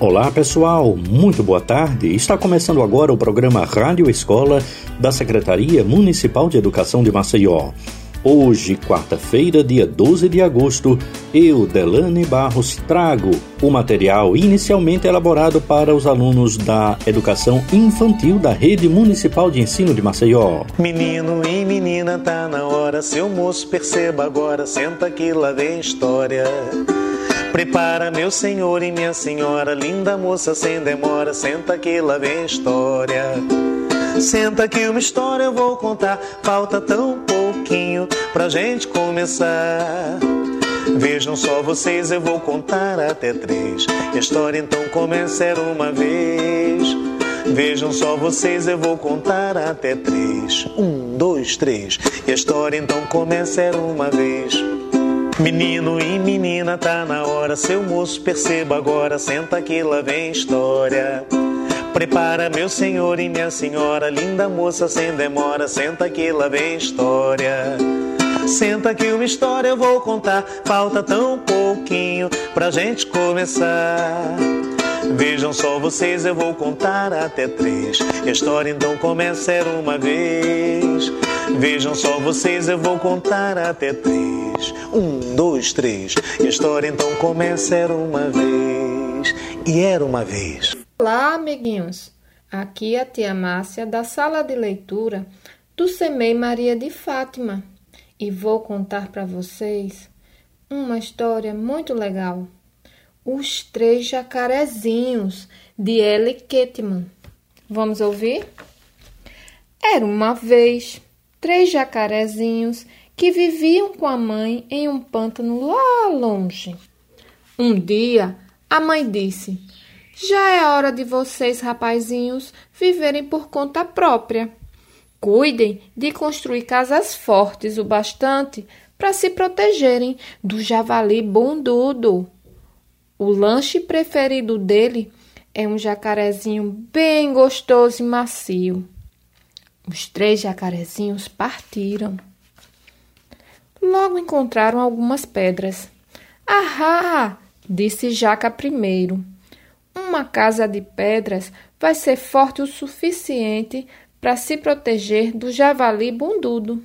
Olá pessoal, muito boa tarde. Está começando agora o programa Rádio Escola da Secretaria Municipal de Educação de Maceió. Hoje, quarta-feira, dia 12 de agosto, eu, Delane Barros, trago o material inicialmente elaborado para os alunos da Educação Infantil da Rede Municipal de Ensino de Maceió. Menino e menina, tá na hora, seu moço, perceba agora, senta que lá vem história. Prepara, meu senhor e minha senhora, linda moça, sem demora, senta que lá vem história. Senta que uma história eu vou contar, falta tão pouquinho pra gente começar. Vejam só vocês, eu vou contar até três. A história então começa era uma vez. Vejam só vocês, eu vou contar até três. Um, dois, três. E a história então começa era uma vez. Menino e menina, tá na hora, seu moço, perceba agora, senta que lá vem história. Prepara, meu senhor e minha senhora, linda moça, sem demora, senta que lá vem história. Senta que uma história eu vou contar, falta tão pouquinho pra gente começar. Vejam só vocês, eu vou contar até três. A história então começa era uma vez. Vejam só vocês, eu vou contar até três. Um, dois, três. E a história então começa era uma vez. E era uma vez. Olá, amiguinhos. Aqui é a tia Márcia da sala de leitura do Semei Maria de Fátima e vou contar para vocês uma história muito legal. Os Três Jacarezinhos, de Ellie Ketman. Vamos ouvir? Era uma vez três jacarezinhos que viviam com a mãe em um pântano lá longe. Um dia, a mãe disse: Já é hora de vocês, rapazinhos, viverem por conta própria. Cuidem de construir casas fortes o bastante para se protegerem do javali bundudo. O lanche preferido dele é um jacarezinho bem gostoso e macio. Os três jacarezinhos partiram. Logo encontraram algumas pedras. Ahá! disse Jaca primeiro. Uma casa de pedras vai ser forte o suficiente para se proteger do javali bundudo.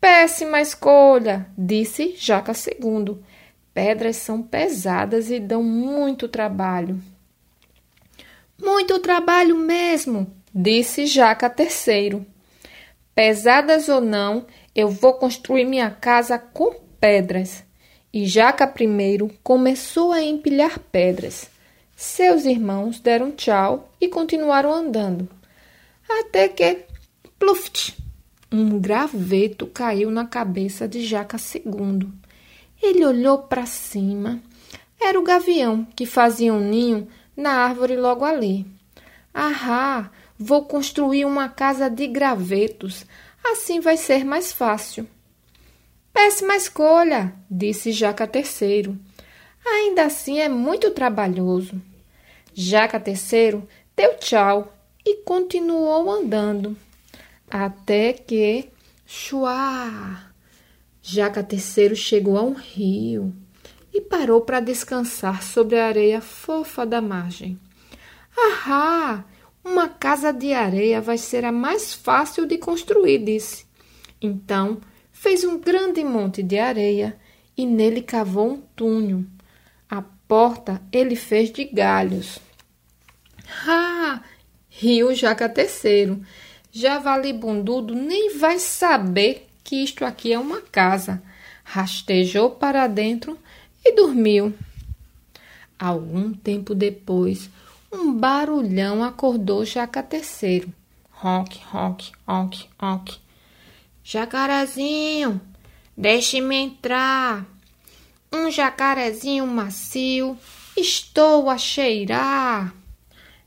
Péssima escolha, disse Jaca segundo. Pedras são pesadas e dão muito trabalho. Muito trabalho mesmo, disse Jaca terceiro. Pesadas ou não, eu vou construir minha casa com pedras. E Jaca primeiro começou a empilhar pedras. Seus irmãos deram tchau e continuaram andando. Até que, pluft, um graveto caiu na cabeça de Jaca segundo. Ele olhou para cima. Era o gavião que fazia um ninho na árvore logo ali. Ahá, vou construir uma casa de gravetos. Assim vai ser mais fácil. Péssima escolha, disse Jaca terceiro. Ainda assim é muito trabalhoso. Jaca terceiro deu tchau e continuou andando. Até que, chuá, Jaca terceiro chegou a um rio e parou para descansar sobre a areia fofa da margem. Ahá! Uma casa de areia vai ser a mais fácil de construir, disse. Então fez um grande monte de areia e nele cavou um túnel. A porta ele fez de galhos. Ah! Riu Jaca terceiro. Javali bundudo nem vai saber que isto aqui é uma casa. Rastejou para dentro e dormiu. Algum tempo depois, um barulhão acordou Jaca terceiro. Ronque, ronque, ronque, ronque. Jacarezinho, deixe-me entrar. Um jacarezinho macio, estou a cheirar.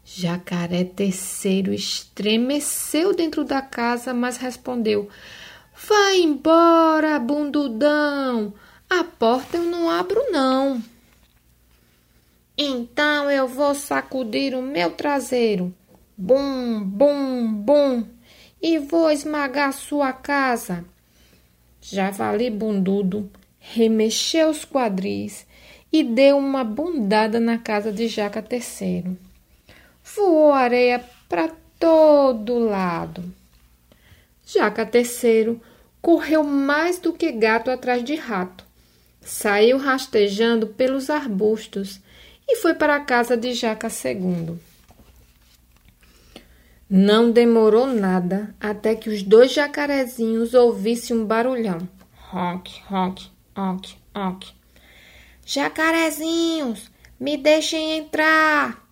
Jacaré terceiro estremeceu dentro da casa, mas respondeu: Vai embora, bundudão. A porta eu não abro, não. Então eu vou sacudir o meu traseiro. Bum, bum, bum. E vou esmagar sua casa. Javali bundudo remexeu os quadris e deu uma bundada na casa de Jaca III. Voou areia para todo lado. Jaca III correu mais do que gato atrás de rato. Saiu rastejando pelos arbustos e foi para a casa de Jaca II. Não demorou nada até que os dois jacarezinhos ouvissem um barulhão. Honk, honk, honk, honk. Jacarezinhos, me deixem entrar.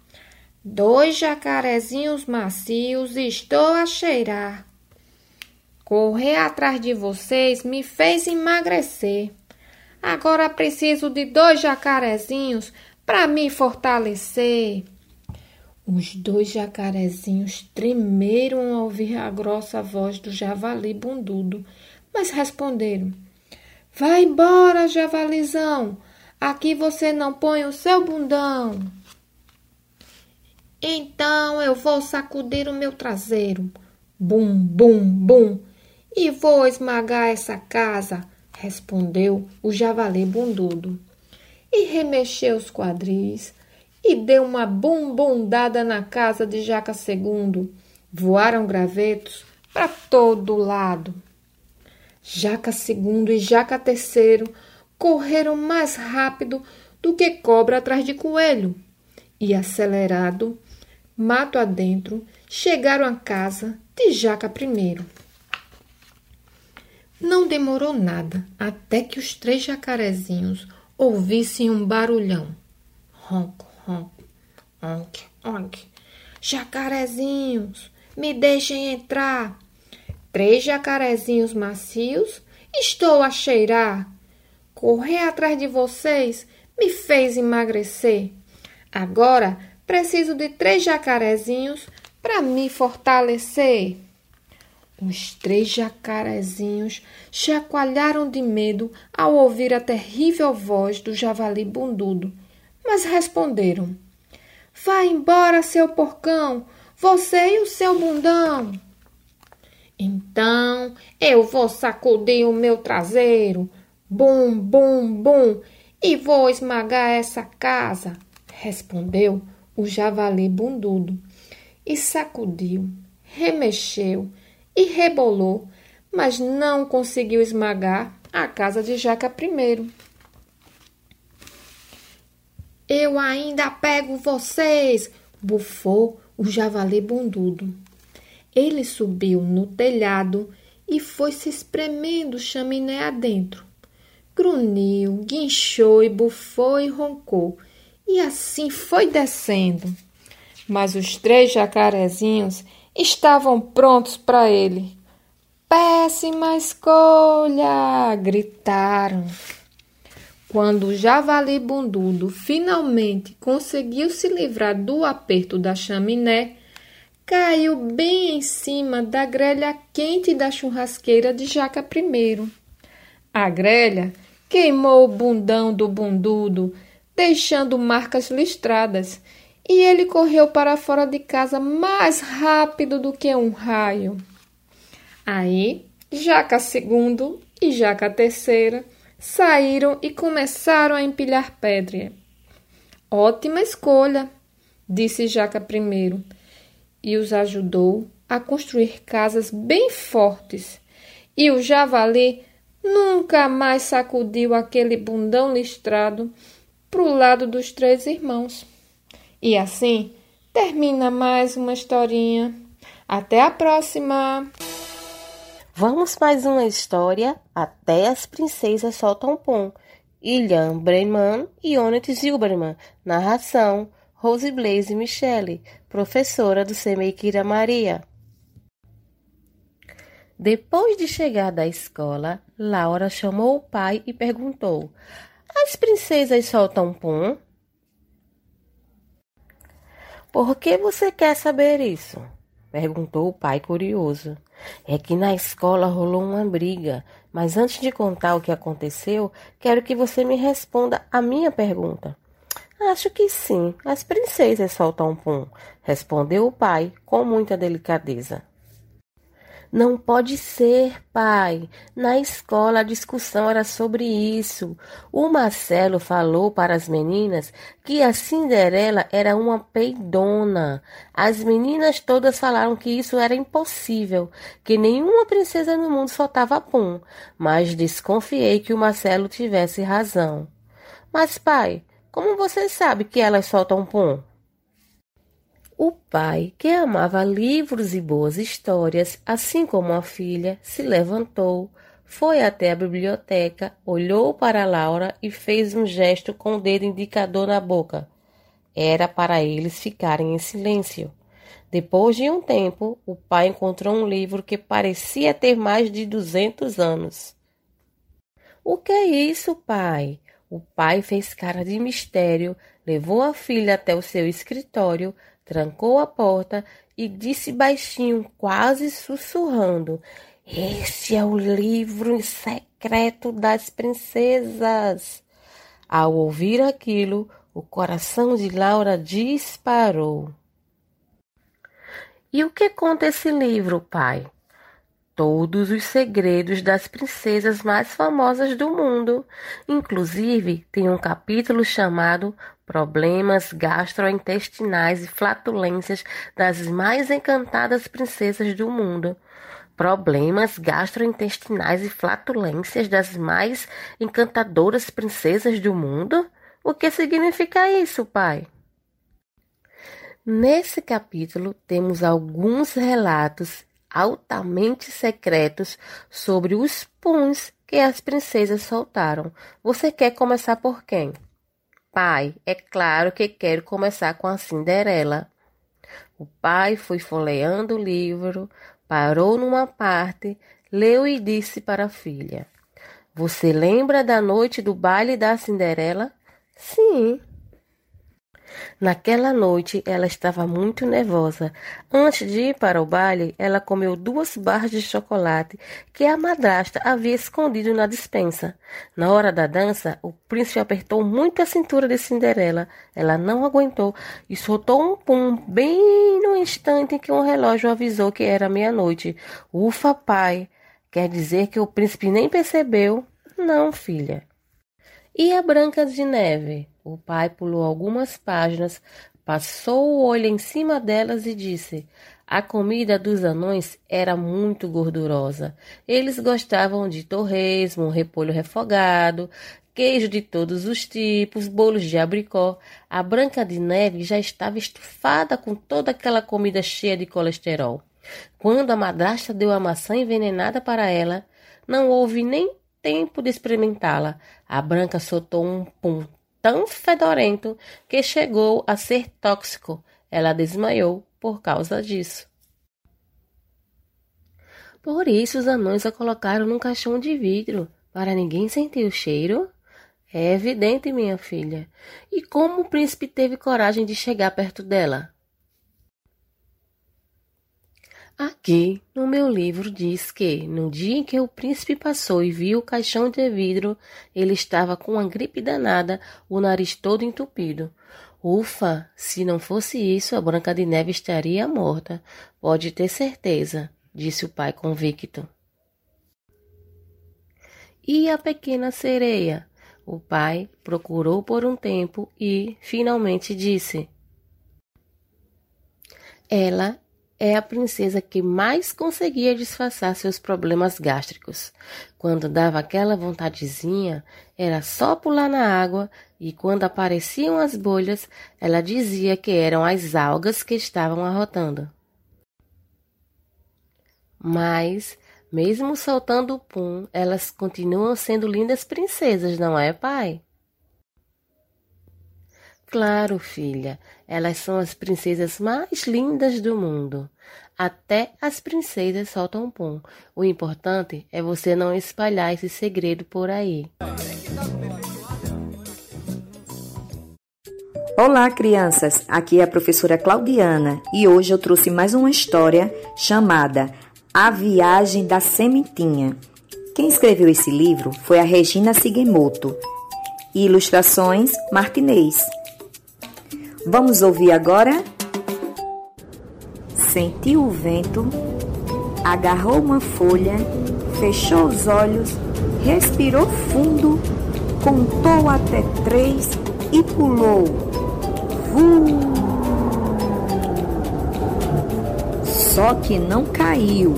Dois jacarezinhos macios estou a cheirar. Correr atrás de vocês me fez emagrecer. Agora preciso de dois jacarezinhos para me fortalecer. Os dois jacarezinhos tremeram ao ouvir a grossa voz do javali bundudo, mas responderam: Vai embora, javalizão! Aqui você não põe o seu bundão. Então eu vou sacudir o meu traseiro. Bum, bum, bum. E vou esmagar essa casa, respondeu o javali bundudo. E remexeu os quadris e deu uma bumbundada na casa de Jaca II. Voaram gravetos para todo lado. Jaca II e Jaca III correram mais rápido do que cobra atrás de coelho e, acelerado, mato adentro, chegaram à casa de Jaca I. Não demorou nada até que os três jacarezinhos ouvissem um barulhão. Ronco, ronco, onk, onk. Jacarezinhos, me deixem entrar. Três jacarezinhos macios, estou a cheirar. Correr atrás de vocês me fez emagrecer. Agora preciso de três jacarezinhos para me fortalecer. Os três jacarezinhos chacoalharam de medo ao ouvir a terrível voz do javali bundudo, mas responderam: Vá embora, seu porcão, você e o seu bundão. Então eu vou sacudir o meu traseiro, bum, bum, bum, e vou esmagar essa casa, respondeu o javali bundudo, e sacudiu, remexeu e rebolou, mas não conseguiu esmagar a casa de Jaca I. Eu ainda pego vocês, bufou o javali bundudo. Ele subiu no telhado e foi se espremendo chaminé adentro. Grunhiu, guinchou e bufou e roncou, e assim foi descendo. Mas os três jacarezinhos estavam prontos para ele. Péssima escolha! gritaram. Quando o javali bundudo finalmente conseguiu se livrar do aperto da chaminé, caiu bem em cima da grelha quente da churrasqueira de Jaca I. A grelha queimou o bundão do bundudo, deixando marcas listradas e ele correu para fora de casa mais rápido do que um raio. Aí, Jaca II e Jaca III saíram e começaram a empilhar pedra. Ótima escolha, disse Jaca I, e os ajudou a construir casas bem fortes. E o javali nunca mais sacudiu aquele bundão listrado para o lado dos três irmãos. E assim termina mais uma historinha. Até a próxima! Vamos mais uma história Até as Princesas Soltam Pum. Ilhan Breman e Onet Zilberman. Narração Rose Blaze Michele, professora do Semeikira Maria. Depois de chegar da escola, Laura chamou o pai e perguntou: As princesas soltam pum? Por que você quer saber isso? perguntou o pai curioso. É que na escola rolou uma briga, mas antes de contar o que aconteceu, quero que você me responda a minha pergunta. Acho que sim, as princesas soltam pum, respondeu o pai com muita delicadeza. Não pode ser, pai. Na escola a discussão era sobre isso. O Marcelo falou para as meninas que a Cinderela era uma peidona. As meninas todas falaram que isso era impossível, que nenhuma princesa no mundo soltava pum. Mas desconfiei que o Marcelo tivesse razão. Mas, pai, como você sabe que elas soltam pum? O pai, que amava livros e boas histórias, assim como a filha, se levantou, foi até a biblioteca, olhou para Laura e fez um gesto com o dedo indicador na boca. Era para eles ficarem em silêncio. Depois de um tempo, o pai encontrou um livro que parecia ter mais de duzentos anos. O que é isso, pai? O pai fez cara de mistério, levou a filha até o seu escritório, trancou a porta e disse baixinho, quase sussurrando: Esse é o livro secreto das princesas. Ao ouvir aquilo, o coração de Laura disparou. E o que conta esse livro, pai? Todos os segredos das princesas mais famosas do mundo. Inclusive, tem um capítulo chamado problemas gastrointestinais e flatulências das mais encantadas princesas do mundo. Problemas gastrointestinais e flatulências das mais encantadoras princesas do mundo? O que significa isso, pai? Nesse capítulo temos alguns relatos altamente secretos sobre os puns que as princesas soltaram. Você quer começar por quem? Pai, é claro que quero começar com a Cinderela. O pai foi folheando o livro, parou numa parte, leu e disse para a filha: Você lembra da noite do baile da Cinderela? Sim. Naquela noite ela estava muito nervosa. Antes de ir para o baile, ela comeu duas barras de chocolate que a madrasta havia escondido na despensa. Na hora da dança, o príncipe apertou muito a cintura de Cinderela. Ela não aguentou e soltou um pum bem no instante em que um relógio avisou que era meia-noite. Ufa, pai! Quer dizer que o príncipe nem percebeu? Não, filha. E a Branca de Neve? O pai pulou algumas páginas, passou o olho em cima delas e disse: A comida dos anões era muito gordurosa. Eles gostavam de torresmo, repolho refogado, queijo de todos os tipos, bolos de abricó. A Branca de Neve já estava estufada com toda aquela comida cheia de colesterol. Quando a madrasta deu a maçã envenenada para ela, não houve nem tempo de experimentá-la. A Branca soltou um pum tão fedorento que chegou a ser tóxico. Ela desmaiou por causa disso. Por isso os anões a colocaram num caixão de vidro, para ninguém sentir o cheiro. É evidente, minha filha. E como o príncipe teve coragem de chegar perto dela? Aqui, no meu livro, diz que, no dia em que o príncipe passou e viu o caixão de vidro, ele estava com uma gripe danada, o nariz todo entupido. Ufa, se não fosse isso, a Branca de Neve estaria morta. Pode ter certeza, disse o pai convicto. E a pequena sereia? O pai procurou por um tempo e, finalmente, disse: Ela é a princesa que mais conseguia disfarçar seus problemas gástricos. Quando dava aquela vontadezinha, era só pular na água e quando apareciam as bolhas, ela dizia que eram as algas que estavam arrotando. Mas, mesmo soltando o pum, elas continuam sendo lindas princesas, não é, pai? Claro, filha, elas são as princesas mais lindas do mundo. Até as princesas soltam pum. O importante é você não espalhar esse segredo por aí. Olá, crianças! Aqui é a professora Claudiana e hoje eu trouxe mais uma história chamada A Viagem da Sementinha. Quem escreveu esse livro foi a Regina Sigemoto. E ilustrações Martinez. Vamos ouvir agora? Sentiu o vento, agarrou uma folha, fechou os olhos, respirou fundo, contou até três e pulou. Vum! Só que não caiu,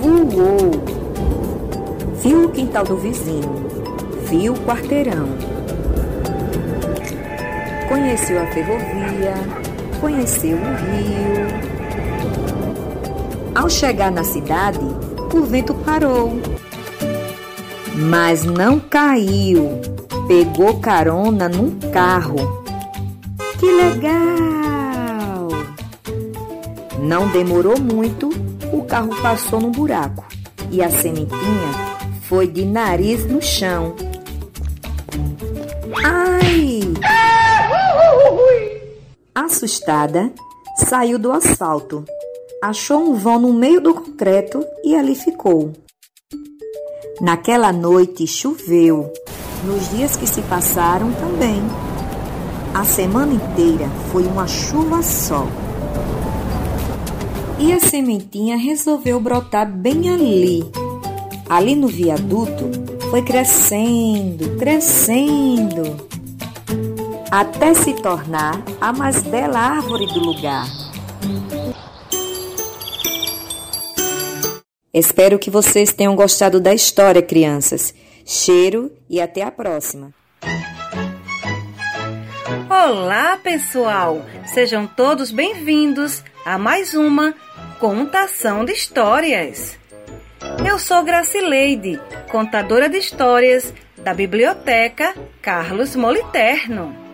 voou. Viu o quintal do vizinho, viu o quarteirão. Conheceu a ferrovia, conheceu o rio. Ao chegar na cidade, o vento parou. Mas não caiu, pegou carona num carro. Que legal! Não demorou muito, o carro passou num buraco e a sementinha foi de nariz no chão. Assustada, saiu do asfalto, achou um vão no meio do concreto e ali ficou. Naquela noite choveu, nos dias que se passaram também. A semana inteira foi uma chuva só. E a sementinha resolveu brotar bem ali. Ali no viaduto foi crescendo, crescendo, até se tornar a mais bela árvore do lugar. Espero que vocês tenham gostado da história, crianças. Cheiro e até a próxima. Olá, pessoal! Sejam todos bem-vindos a mais uma contação de histórias. Eu sou Gracileide, contadora de histórias da Biblioteca Carlos Moliterno.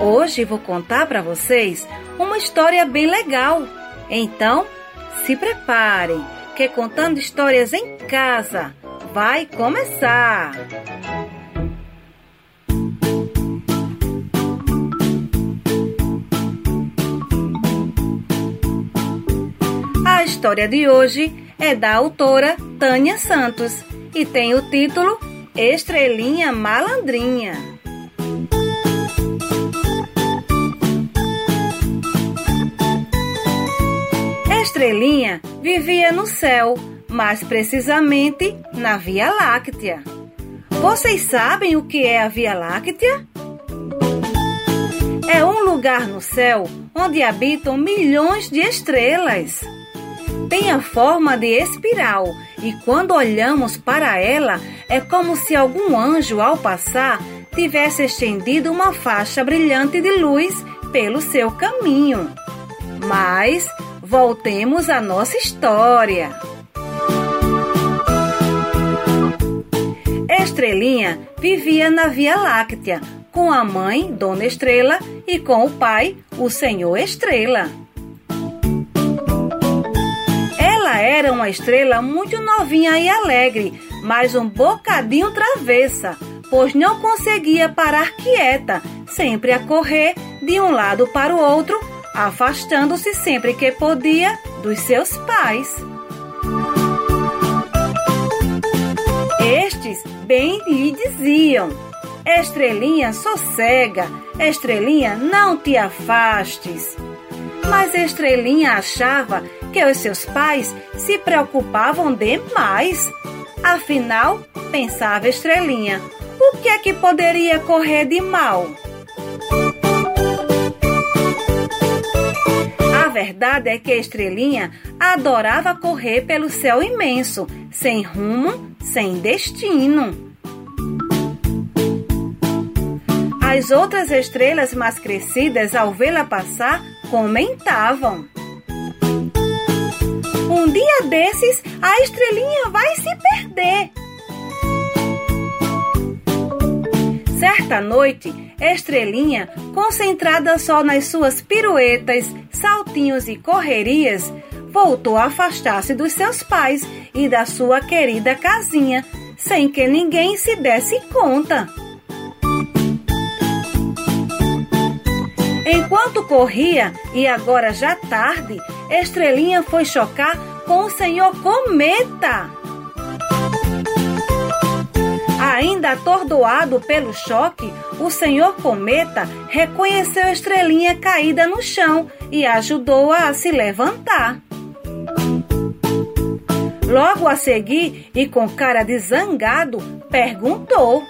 Hoje vou contar para vocês uma história bem legal. Então, se preparem, que contando histórias em casa vai começar. A história de hoje é da autora Tânia Santos e tem o título Estrelinha Malandrinha. Estrelinha vivia no céu, mais precisamente na Via Láctea. Vocês sabem o que é a Via Láctea? É um lugar no céu onde habitam milhões de estrelas tem a forma de espiral e quando olhamos para ela é como se algum anjo ao passar tivesse estendido uma faixa brilhante de luz pelo seu caminho. Mas voltemos à nossa história. Estrelinha vivia na Via Láctea com a mãe, Dona Estrela, e com o pai, o Senhor Estrela. Ela era uma estrela muito novinha e alegre, mas um bocadinho travessa, pois não conseguia parar quieta, sempre a correr de um lado para o outro, afastando-se sempre que podia dos seus pais. Estes bem lhe diziam: Estrelinha, sossega, Estrelinha, não te afastes. Mas Estrelinha achava que os seus pais se preocupavam demais. Afinal, pensava Estrelinha, o que é que poderia correr de mal? Verdade é que Estrelinha adorava correr pelo céu imenso, sem rumo, sem destino. As outras estrelas mais crescidas, ao vê-la passar, comentavam. Um dia desses, a estrelinha vai se perder. Certa noite, Estrelinha, concentrada só nas suas piruetas, saltinhos e correrias, voltou a afastar-se dos seus pais e da sua querida casinha, sem que ninguém se desse conta. Enquanto corria, e agora já tarde, Estrelinha foi chocar com o senhor Cometa. Ainda atordoado pelo choque, o senhor Cometa reconheceu Estrelinha caída no chão e ajudou-a a se levantar. Logo a seguir, e com cara de zangado, perguntou: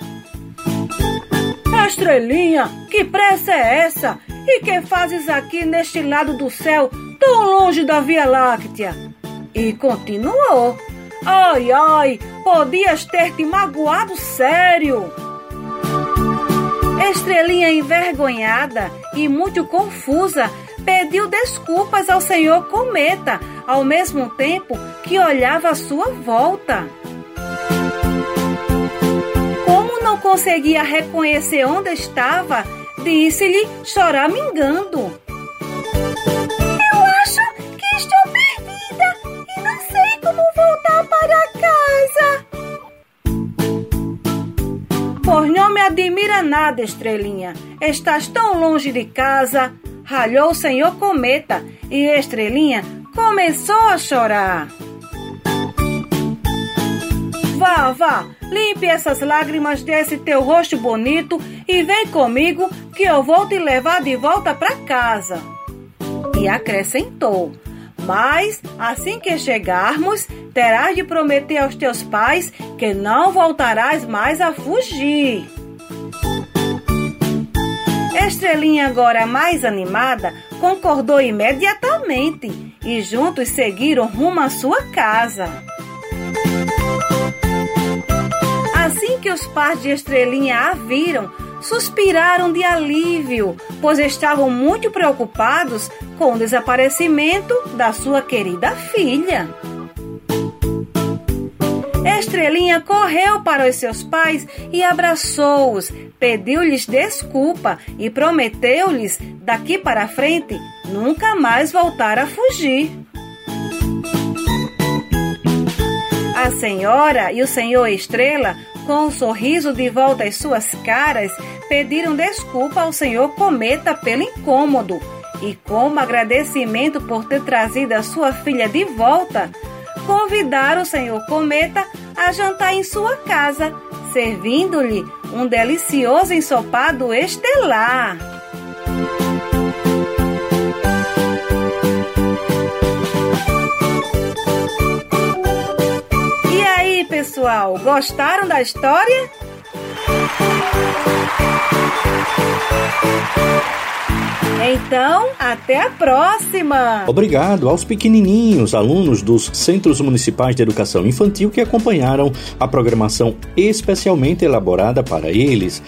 Estrelinha, que pressa é essa? E que fazes aqui neste lado do céu, tão longe da Via Láctea? E continuou: Ai, ai, podias ter te magoado sério. Estrelinha envergonhada e muito confusa pediu desculpas ao senhor Cometa, ao mesmo tempo que olhava à sua volta. Como não conseguia reconhecer onde estava, disse-lhe choramingando. Admira nada, Estrelinha. Estás tão longe de casa, ralhou o senhor Cometa e Estrelinha começou a chorar. Vá, vá, limpe essas lágrimas desse teu rosto bonito e vem comigo que eu vou te levar de volta para casa. E acrescentou: Mas assim que chegarmos, terás de prometer aos teus pais que não voltarás mais a fugir. Estrelinha, agora mais animada, concordou imediatamente e juntos seguiram rumo à sua casa. Assim que os pais de Estrelinha a viram, suspiraram de alívio, pois estavam muito preocupados com o desaparecimento da sua querida filha. Estrelinha correu para os seus pais e abraçou-os, pediu-lhes desculpa e prometeu-lhes, daqui para frente, nunca mais voltar a fugir. A senhora e o senhor Estrela, com um sorriso de volta às suas caras, pediram desculpa ao senhor Cometa pelo incômodo e, como agradecimento por ter trazido a sua filha de volta, convidaram o senhor Cometa a jantar em sua casa, servindo-lhe um delicioso ensopado estelar. E aí, pessoal, gostaram da história? Então, até a próxima! Obrigado aos pequenininhos alunos dos Centros Municipais de Educação Infantil que acompanharam a programação especialmente elaborada para eles.